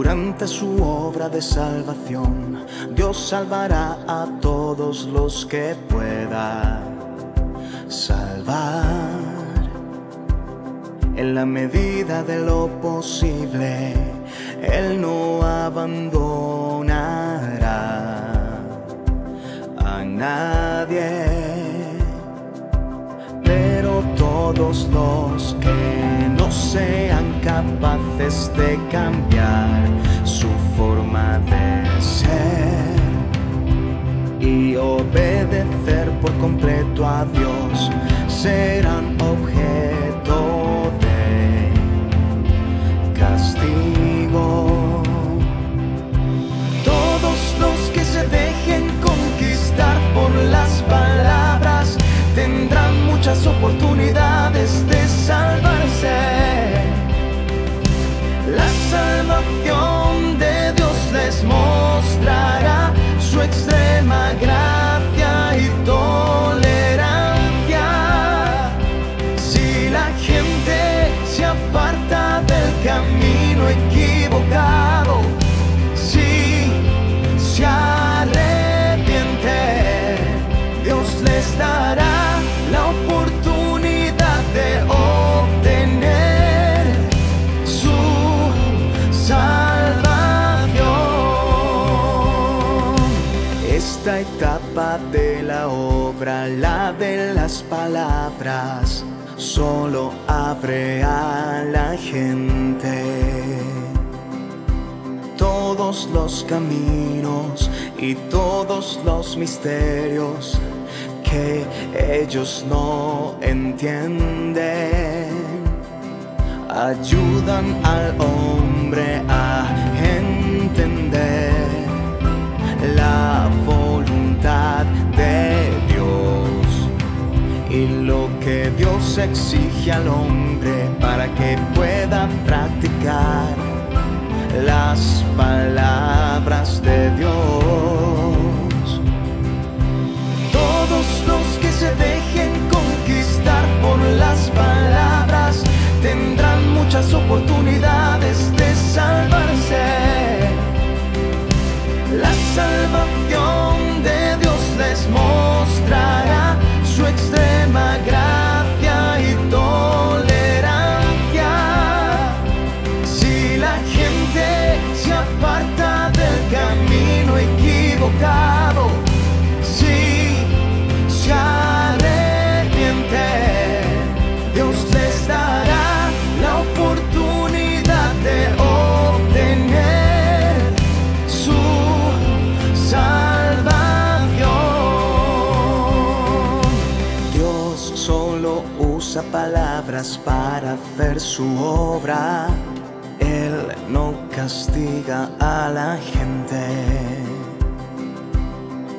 mediante su obra de salvación, Dios salvará a todos los que pueda salvar. En la medida de lo posible, Él no abandonará a nadie. Pero todos los que sean capaces de cambiar su forma de ser y obedecer por completo a Dios. Serán objeto de la obra, la de las palabras, solo abre a la gente todos los caminos y todos los misterios que ellos no entienden. Ayudan al hombre a entender la exige al hombre para que pueda practicar las palabras para hacer su obra. Él no castiga a la gente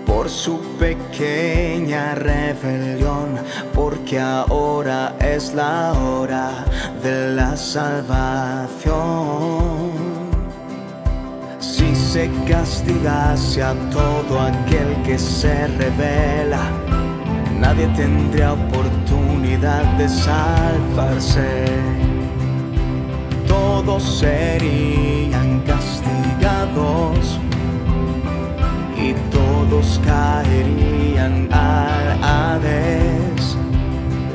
por su pequeña rebelión, porque ahora es la hora de la salvación. Si se castigase a todo aquel que se revela, nadie tendría oportunidad de salvarse. Todos serían castigados y todos caerían al Hades.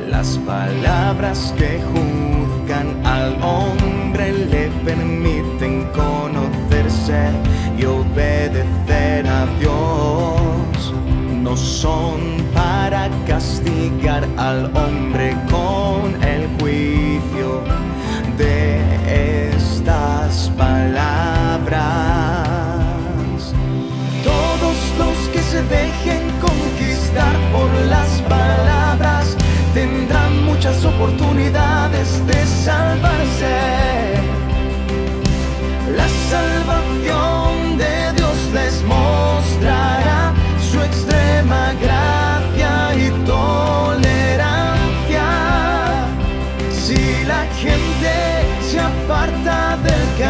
Las palabras que juzgan al hombre le permiten conocerse y obedecer a Dios. No son al hombre con el juicio de estas palabras. Todos los que se dejen conquistar por las palabras tendrán muchas oportunidades de salvarse. La salvación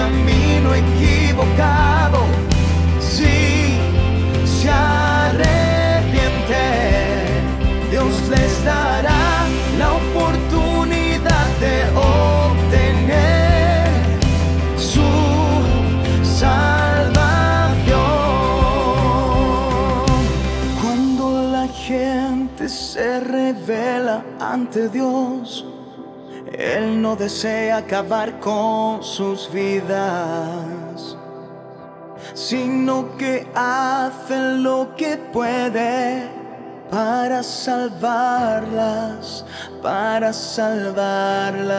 camino equivocado. Si se arrepiente, Dios les dará la oportunidad de obtener su salvación. Cuando la gente se revela ante Dios, él no desea acabar con sus vidas, sino que hace lo que puede para salvarlas, para salvarlas.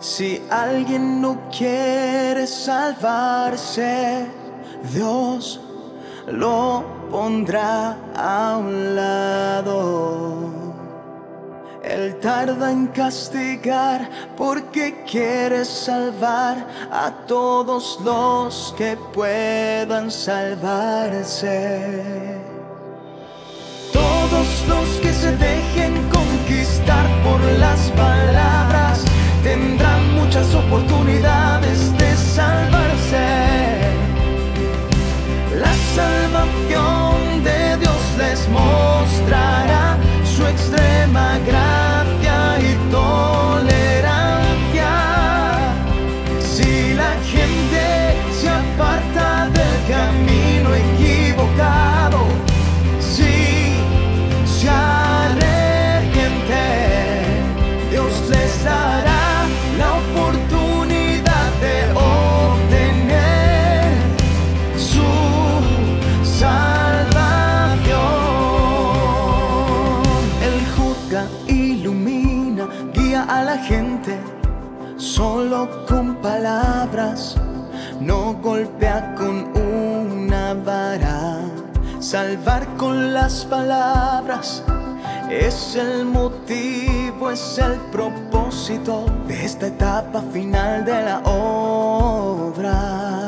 Si alguien no quiere salvarse, Dios lo pondrá a un lado. Él tarda en castigar porque quiere salvar a todos los que puedan salvarse. Todos los que se dejen conquistar por las palabras tendrán muchas oportunidades ilumina, guía a la gente solo con palabras, no golpea con una vara. Salvar con las palabras es el motivo, es el propósito de esta etapa final de la obra.